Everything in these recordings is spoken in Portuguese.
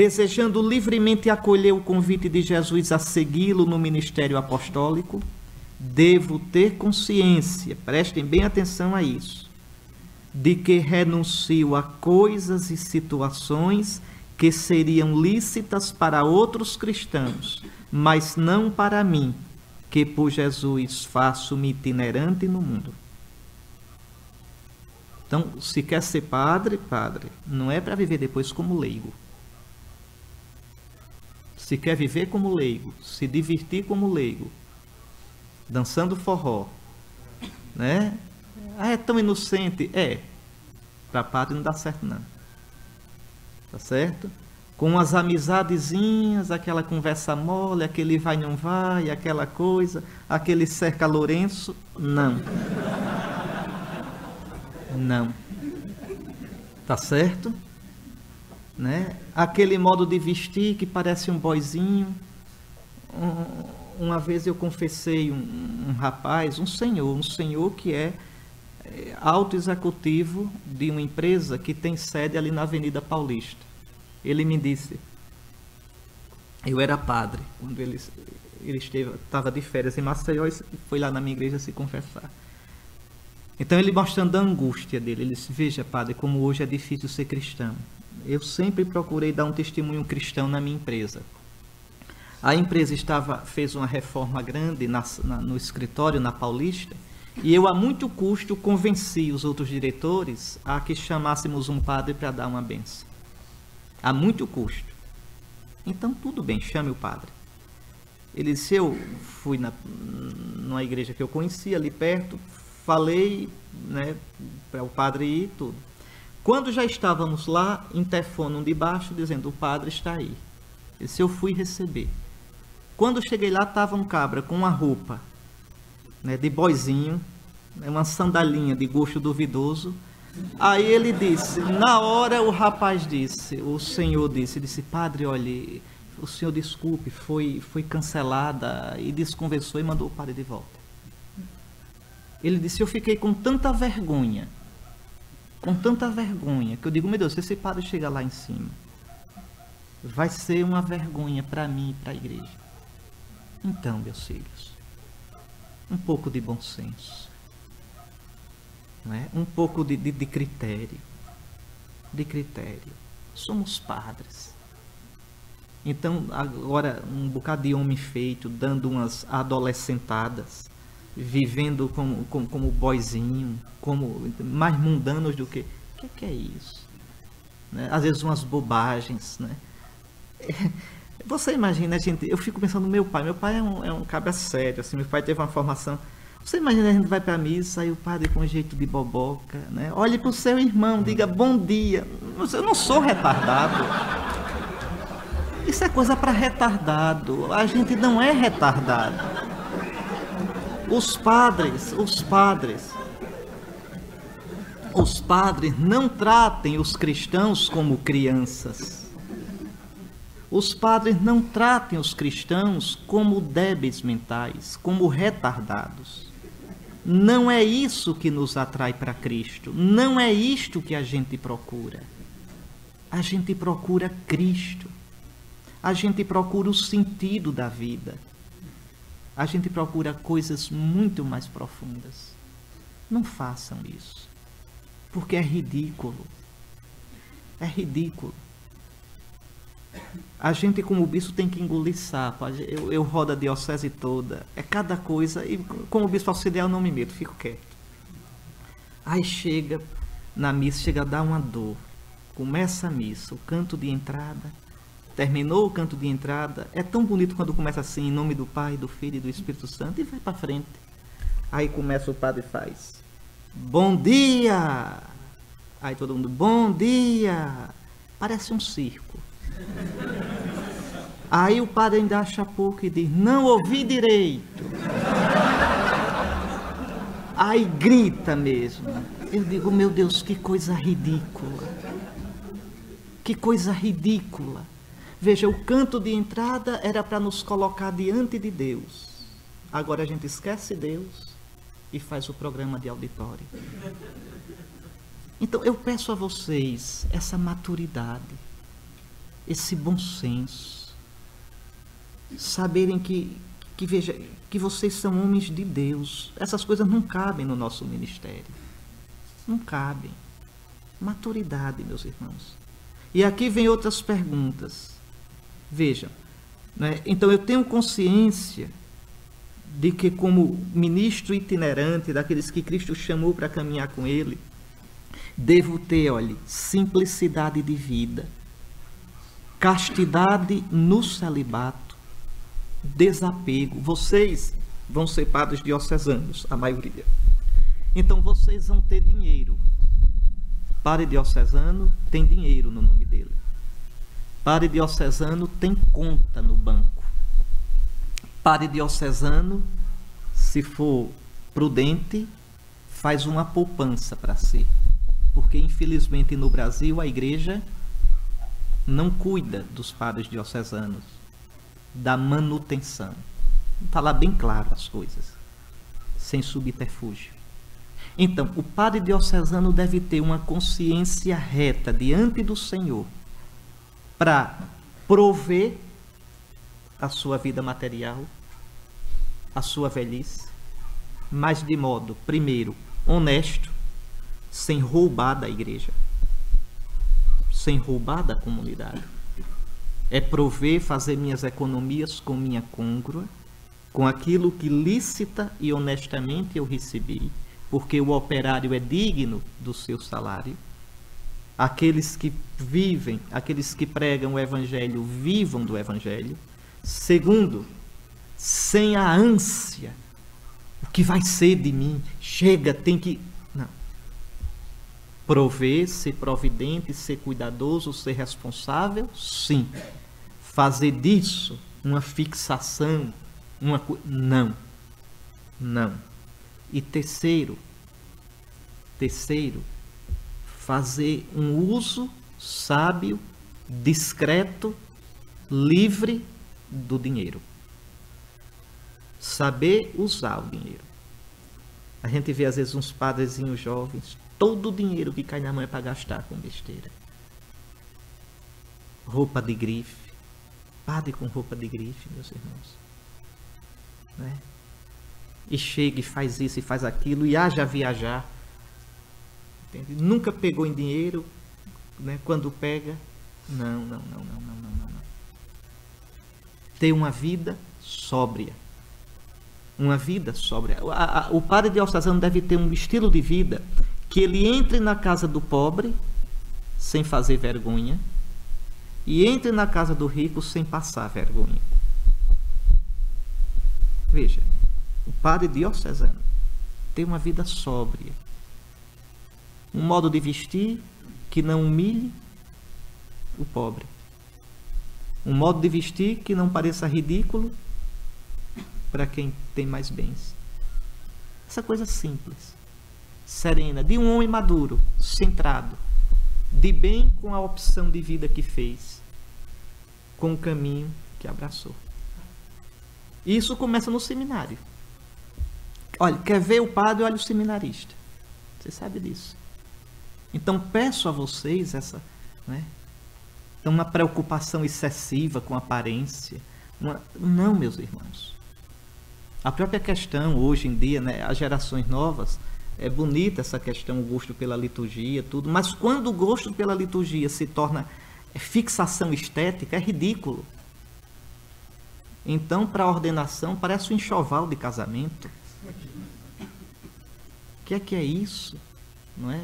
desejando livremente acolher o convite de Jesus a segui-lo no ministério apostólico, devo ter consciência, prestem bem atenção a isso, de que renuncio a coisas e situações que seriam lícitas para outros cristãos, mas não para mim, que por Jesus faço-me itinerante no mundo. Então, se quer ser padre, padre, não é para viver depois como leigo. Se quer viver como leigo, se divertir como leigo, dançando forró, né? Ah, é tão inocente. É. Para padre não dá certo, não. Tá certo? Com as amizadezinhas, aquela conversa mole, aquele vai não vai, aquela coisa, aquele cerca Lourenço, não. Não. Tá certo? Né? Aquele modo de vestir que parece um boizinho. Um, uma vez eu confessei um, um, rapaz, um senhor, um senhor que é, é alto executivo de uma empresa que tem sede ali na Avenida Paulista. Ele me disse, eu era padre quando ele, ele esteve, estava de férias em Maceió e foi lá na minha igreja se confessar. Então ele mostrando a angústia dele, ele disse, veja padre, como hoje é difícil ser cristão. Eu sempre procurei dar um testemunho cristão na minha empresa. A empresa estava fez uma reforma grande na, na, no escritório na Paulista e eu a muito custo convenci os outros diretores a que chamássemos um padre para dar uma benção. A muito custo. Então tudo bem, chame o padre. Ele disse, eu fui na, numa igreja que eu conhecia ali perto, falei né, para o padre ir tudo. Quando já estávamos lá, interfonam de baixo dizendo: O padre está aí. Esse eu fui receber. Quando cheguei lá, estava um cabra com uma roupa né, de boizinho, né, uma sandalinha de gosto duvidoso. Aí ele disse: Na hora, o rapaz disse, o senhor disse: disse Padre, olhe, o senhor desculpe, foi, foi cancelada. E desconversou e mandou o padre de volta. Ele disse: Eu fiquei com tanta vergonha, com tanta vergonha, que eu digo: Meu Deus, se esse padre chegar lá em cima, vai ser uma vergonha para mim e para a igreja. Então, meus filhos, um pouco de bom senso, não é? um pouco de, de, de critério. De critério. Somos padres. Então, agora, um bocado de homem feito, dando umas adolescentadas vivendo como, como, como boizinho, como mais mundanos do que. O que, que, é isso? Né? Às vezes umas bobagens, né? Você imagina, gente, eu fico pensando no meu pai. Meu pai é um, é um cabra sério, assim, meu pai teve uma formação. Você imagina a gente vai para a missa e o padre com um jeito de boboca, né? Olhe para o seu irmão, diga bom dia. Eu não sou retardado. Isso é coisa para retardado. A gente não é retardado. Os padres, os padres, os padres não tratem os cristãos como crianças. Os padres não tratem os cristãos como débeis mentais, como retardados. Não é isso que nos atrai para Cristo. Não é isto que a gente procura. A gente procura Cristo. A gente procura o sentido da vida a gente procura coisas muito mais profundas. Não façam isso. Porque é ridículo. É ridículo. A gente, como bispo, tem que engolir sapo. Eu, eu rodo a diocese toda. É cada coisa. E como bispo auxiliar, eu não me meto, fico quieto. Aí chega na missa, chega a dar uma dor. Começa a missa, o canto de entrada terminou o canto de entrada, é tão bonito quando começa assim, em nome do Pai, do Filho e do Espírito Santo, e vai para frente. Aí começa o padre faz. Bom dia! Aí todo mundo, bom dia! Parece um circo. Aí o padre ainda acha pouco e diz, não ouvi direito. Aí grita mesmo. Eu digo, meu Deus, que coisa ridícula. Que coisa ridícula. Veja, o canto de entrada era para nos colocar diante de Deus. Agora a gente esquece Deus e faz o programa de auditório. Então eu peço a vocês essa maturidade. esse bom senso, saberem que, que veja que vocês são homens de Deus. Essas coisas não cabem no nosso ministério. Não cabem. Maturidade, meus irmãos. E aqui vem outras perguntas. Vejam, né? então eu tenho consciência de que, como ministro itinerante, daqueles que Cristo chamou para caminhar com Ele, devo ter, olhe, simplicidade de vida, castidade no celibato, desapego. Vocês vão ser padres diocesanos, a maioria. Então vocês vão ter dinheiro. Padre diocesano tem dinheiro no nome dele. Padre diocesano tem conta no banco. Padre diocesano, se for prudente, faz uma poupança para si. Porque, infelizmente, no Brasil, a igreja não cuida dos padres diocesanos, da manutenção. Falar bem claro as coisas, sem subterfúgio. Então, o padre diocesano deve ter uma consciência reta diante do Senhor para prover a sua vida material, a sua velhice, mas de modo, primeiro, honesto, sem roubar da igreja, sem roubar da comunidade. É prover, fazer minhas economias com minha côngrua, com aquilo que lícita e honestamente eu recebi, porque o operário é digno do seu salário aqueles que vivem, aqueles que pregam o evangelho, vivam do evangelho. Segundo, sem a ânsia, o que vai ser de mim? Chega, tem que. Não. Prover, ser providente, ser cuidadoso, ser responsável? Sim. Fazer disso uma fixação, uma. Não. Não. E terceiro, terceiro, fazer um uso sábio, discreto, livre do dinheiro. Saber usar o dinheiro. A gente vê às vezes uns padrezinhos jovens, todo o dinheiro que cai na mão é para gastar com besteira. Roupa de grife. Padre com roupa de grife, meus irmãos. Né? E chega e faz isso e faz aquilo e haja viajar Entende? Nunca pegou em dinheiro, né? quando pega, não, não, não, não, não, não, não. Ter uma vida sóbria. Uma vida sóbria. O padre diocesano deve ter um estilo de vida que ele entre na casa do pobre sem fazer vergonha e entre na casa do rico sem passar vergonha. Veja, o padre diocesano tem uma vida sóbria um modo de vestir que não humilhe o pobre. Um modo de vestir que não pareça ridículo para quem tem mais bens. Essa coisa simples, serena, de um homem maduro, centrado, de bem com a opção de vida que fez, com o caminho que abraçou. Isso começa no seminário. Olha, quer ver o padre, olha o seminarista. Você sabe disso. Então peço a vocês essa, né, uma preocupação excessiva com aparência. Uma... Não, meus irmãos. A própria questão hoje em dia, né, as gerações novas, é bonita essa questão, o gosto pela liturgia, tudo, mas quando o gosto pela liturgia se torna fixação estética, é ridículo. Então, para a ordenação, parece um enxoval de casamento. O que é que é isso? Não é?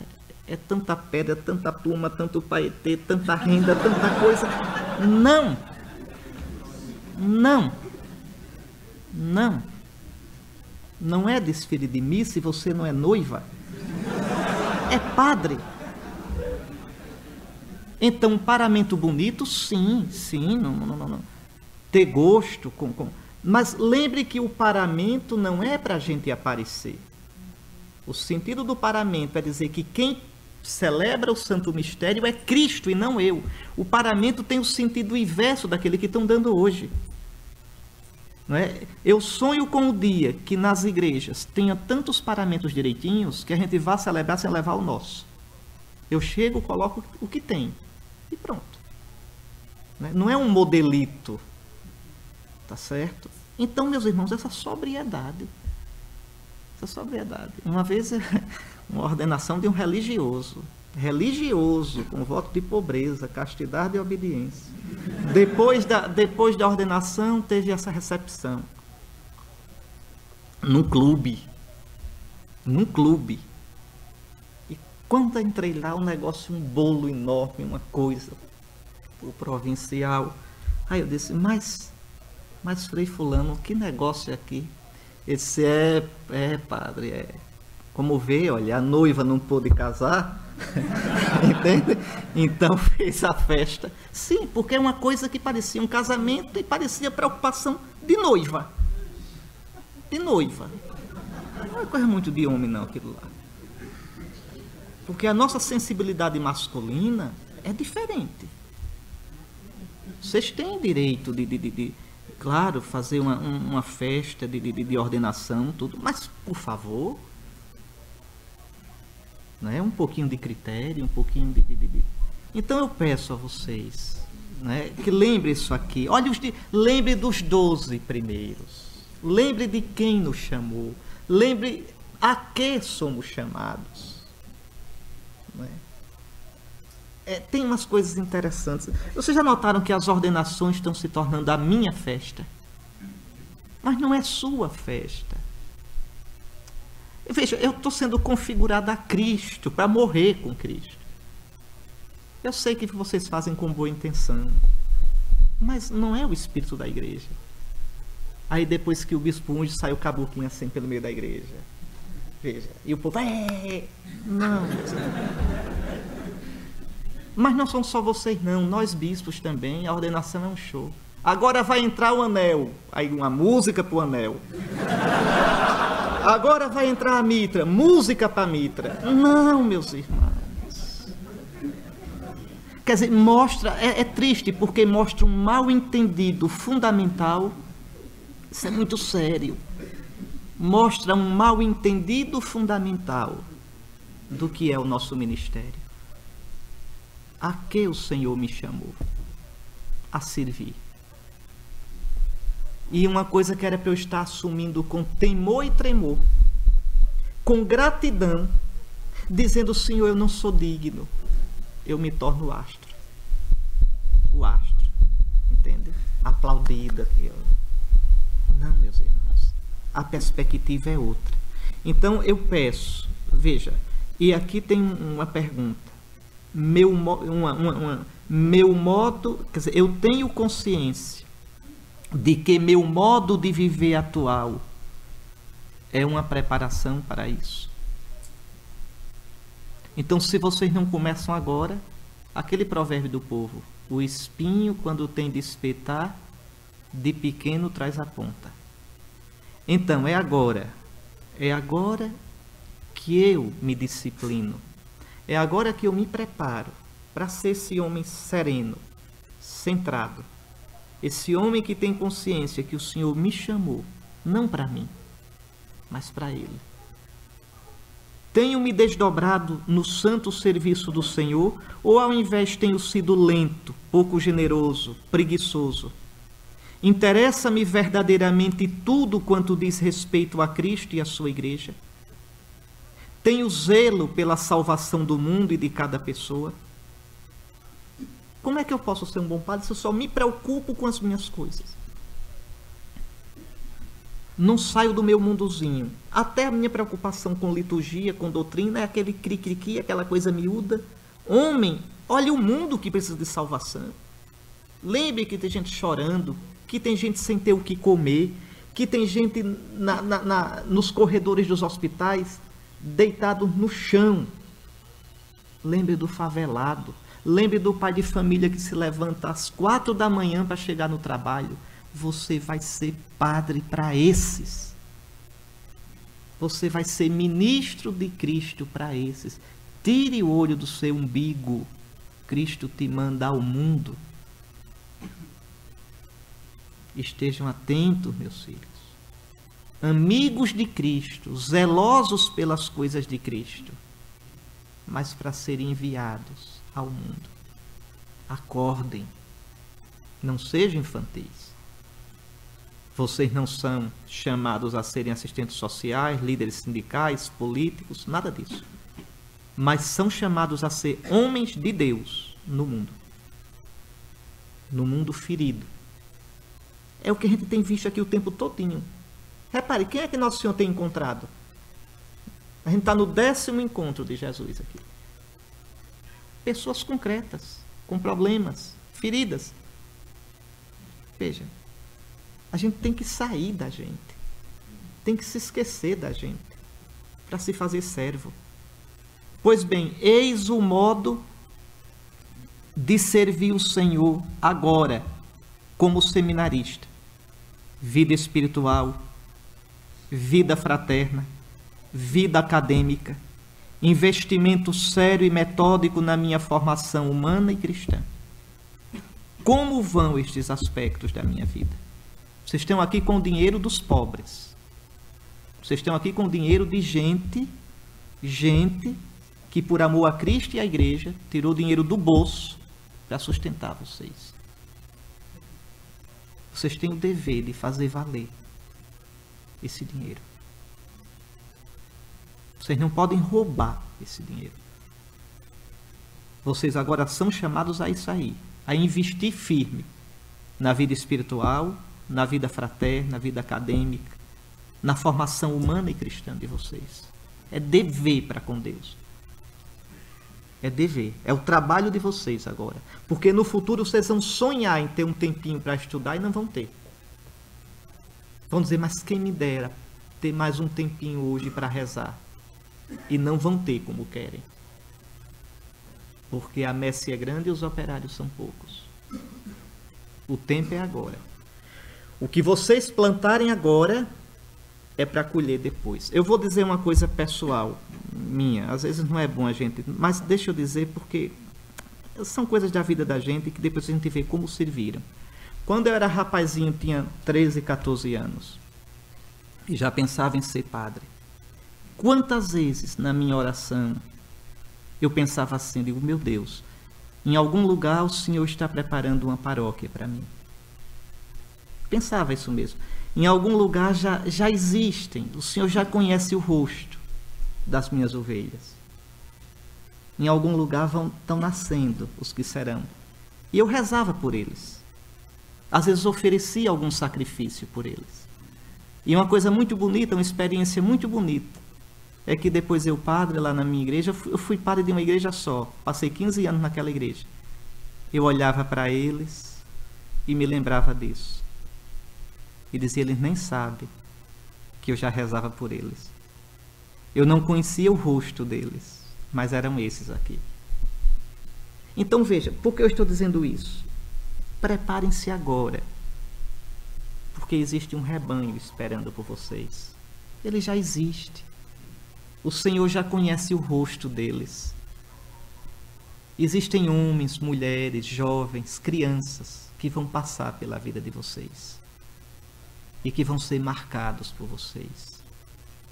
É tanta pedra, tanta pluma, tanto paetê, tanta renda, tanta coisa. Não! Não! Não! Não é desfile de missa se você não é noiva. É padre. Então, um paramento bonito, sim, sim, não, não, não, não. Ter gosto com, com. Mas lembre que o paramento não é para a gente aparecer. O sentido do paramento é dizer que quem celebra o santo mistério é Cristo e não eu. O paramento tem o sentido inverso daquele que estão dando hoje. Não é? Eu sonho com o dia que nas igrejas tenha tantos paramentos direitinhos que a gente vá celebrar sem levar o nosso. Eu chego, coloco o que tem e pronto. Não é um modelito. Tá certo? Então, meus irmãos, essa sobriedade. Essa sobriedade. Uma vez, uma ordenação de um religioso. Religioso, com voto de pobreza, castidade e obediência. Depois da, depois da ordenação, teve essa recepção. Num clube. Num clube. E quando entrei lá, o um negócio, um bolo enorme, uma coisa. O provincial. Aí eu disse, mas mas Frei Fulano, que negócio é aqui? Ele disse, é, é, padre, é. Como vê, olha, a noiva não pôde casar, entende? Então fez a festa. Sim, porque é uma coisa que parecia um casamento e parecia preocupação de noiva. De noiva. Não é coisa muito de homem, não, aquilo lá. Porque a nossa sensibilidade masculina é diferente. Vocês têm direito de, de, de, claro, fazer uma, uma festa de, de, de ordenação, tudo, mas, por favor, né, um pouquinho de critério, um pouquinho de. Então eu peço a vocês né, que lembre isso aqui. Olha, os de, lembre dos doze primeiros. Lembre de quem nos chamou. Lembre a que somos chamados. Né? é, tem umas coisas interessantes. Vocês já notaram que as ordenações estão se tornando a minha festa? Mas não é sua festa. Veja, eu estou sendo configurado a Cristo, para morrer com Cristo. Eu sei que vocês fazem com boa intenção, mas não é o espírito da igreja. Aí depois que o bispo unge, sai o cabuquinho assim pelo meio da igreja. Veja, e o povo, é, não. Mas não são só vocês, não. Nós bispos também. A ordenação é um show. Agora vai entrar o anel. Aí uma música para o anel. Agora vai entrar a mitra. Música para mitra. Não, meus irmãos. Quer dizer, mostra. É, é triste porque mostra um mal entendido fundamental. Isso é muito sério. Mostra um mal entendido fundamental do que é o nosso ministério. A que o Senhor me chamou? A servir. E uma coisa que era para eu estar assumindo com temor e tremor, com gratidão, dizendo: Senhor, eu não sou digno, eu me torno astro. O astro, entende? Aplaudido aqui. Não, meus irmãos, a perspectiva é outra. Então eu peço, veja, e aqui tem uma pergunta meu, uma, uma, uma, meu modo, quer dizer, eu tenho consciência de que meu modo de viver atual é uma preparação para isso. Então, se vocês não começam agora, aquele provérbio do povo, o espinho, quando tem de espetar, de pequeno traz a ponta. Então, é agora, é agora que eu me disciplino é agora que eu me preparo para ser esse homem sereno, centrado. Esse homem que tem consciência que o Senhor me chamou, não para mim, mas para Ele. Tenho me desdobrado no santo serviço do Senhor, ou ao invés tenho sido lento, pouco generoso, preguiçoso? Interessa-me verdadeiramente tudo quanto diz respeito a Cristo e a sua igreja? Tenho zelo pela salvação do mundo e de cada pessoa. Como é que eu posso ser um bom padre se eu só me preocupo com as minhas coisas? Não saio do meu mundozinho. Até a minha preocupação com liturgia, com doutrina, é aquele cri-cri-cri, aquela coisa miúda. Homem, olha o mundo que precisa de salvação. Lembre que tem gente chorando, que tem gente sem ter o que comer, que tem gente na, na, na, nos corredores dos hospitais deitado no chão. Lembre do favelado. Lembre do pai de família que se levanta às quatro da manhã para chegar no trabalho. Você vai ser padre para esses. Você vai ser ministro de Cristo para esses. Tire o olho do seu umbigo. Cristo te manda ao mundo. Estejam atentos, meus filhos amigos de Cristo, zelosos pelas coisas de Cristo, mas para serem enviados ao mundo. Acordem, Não sejam infantis. Vocês não são chamados a serem assistentes sociais, líderes sindicais, políticos, nada disso. Mas são chamados a ser homens de Deus no mundo. No mundo ferido. É o que a gente tem visto aqui o tempo todinho. Repare, quem é que Nosso Senhor tem encontrado? A gente está no décimo encontro de Jesus aqui. Pessoas concretas, com problemas, feridas. Veja, a gente tem que sair da gente. Tem que se esquecer da gente para se fazer servo. Pois bem, eis o modo de servir o Senhor agora, como seminarista. Vida espiritual, vida fraterna, vida acadêmica, investimento sério e metódico na minha formação humana e cristã. Como vão estes aspectos da minha vida? Vocês estão aqui com o dinheiro dos pobres. Vocês estão aqui com o dinheiro de gente, gente que por amor a Cristo e à igreja tirou dinheiro do bolso para sustentar vocês. Vocês têm o dever de fazer valer esse dinheiro. Vocês não podem roubar esse dinheiro. Vocês agora são chamados a isso aí, a investir firme na vida espiritual, na vida fraterna, na vida acadêmica, na formação humana e cristã de vocês. É dever para com Deus. É dever. É o trabalho de vocês agora. Porque no futuro vocês vão sonhar em ter um tempinho para estudar e não vão ter. Vão dizer, mas quem me dera ter mais um tempinho hoje para rezar. E não vão ter como querem. Porque a messe é grande e os operários são poucos. O tempo é agora. O que vocês plantarem agora é para colher depois. Eu vou dizer uma coisa pessoal minha, às vezes não é bom a gente, mas deixa eu dizer porque são coisas da vida da gente que depois a gente vê como serviram. Quando eu era rapazinho, tinha 13, 14 anos, e já pensava em ser padre. Quantas vezes na minha oração eu pensava assim, digo, meu Deus, em algum lugar o Senhor está preparando uma paróquia para mim. Pensava isso mesmo. Em algum lugar já, já existem, o Senhor já conhece o rosto das minhas ovelhas. Em algum lugar vão, estão nascendo os que serão. E eu rezava por eles. Às vezes oferecia algum sacrifício por eles. E uma coisa muito bonita, uma experiência muito bonita, é que depois eu, padre, lá na minha igreja, eu fui padre de uma igreja só. Passei 15 anos naquela igreja. Eu olhava para eles e me lembrava disso e dizia: Eles nem sabem que eu já rezava por eles. Eu não conhecia o rosto deles, mas eram esses aqui. Então veja, por que eu estou dizendo isso? Preparem-se agora, porque existe um rebanho esperando por vocês. Ele já existe. O Senhor já conhece o rosto deles. Existem homens, mulheres, jovens, crianças que vão passar pela vida de vocês e que vão ser marcados por vocês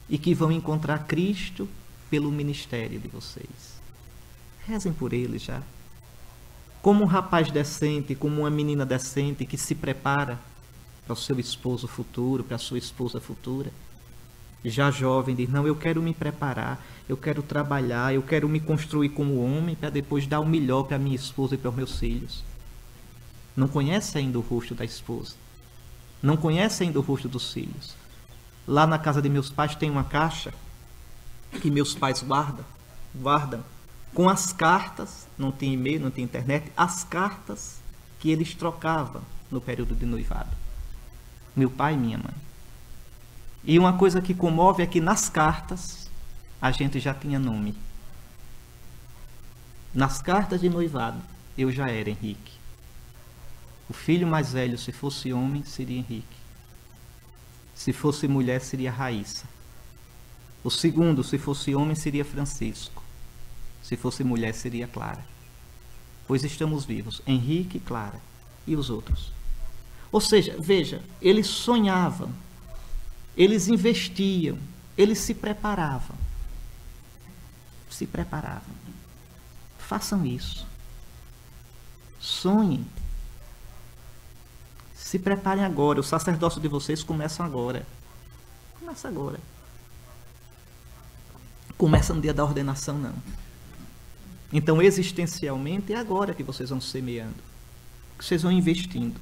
e que vão encontrar Cristo pelo ministério de vocês. Rezem por eles já. Como um rapaz decente, como uma menina decente que se prepara para o seu esposo futuro, para a sua esposa futura. Já jovem diz: Não, eu quero me preparar, eu quero trabalhar, eu quero me construir como homem para depois dar o melhor para minha esposa e para os meus filhos. Não conhece ainda o rosto da esposa não conhece ainda o rosto dos filhos. Lá na casa de meus pais tem uma caixa que meus pais guardam, guardam com as cartas, não tem e-mail, não tem internet, as cartas que eles trocavam no período de noivado. Meu pai e minha mãe. E uma coisa que comove é que nas cartas a gente já tinha nome. Nas cartas de noivado eu já era Henrique. O filho mais velho, se fosse homem, seria Henrique. Se fosse mulher, seria Raíssa. O segundo, se fosse homem, seria Francisco. Se fosse mulher, seria Clara. Pois estamos vivos, Henrique Clara. E os outros? Ou seja, veja, eles sonhavam, eles investiam, eles se preparavam. Se preparavam. Façam isso. Sonhem Se preparem agora. O sacerdócio de vocês começa agora. Começa agora. Começa no dia da ordenação, não. Então, existencialmente, é agora que vocês vão semeando. Que vocês vão investindo.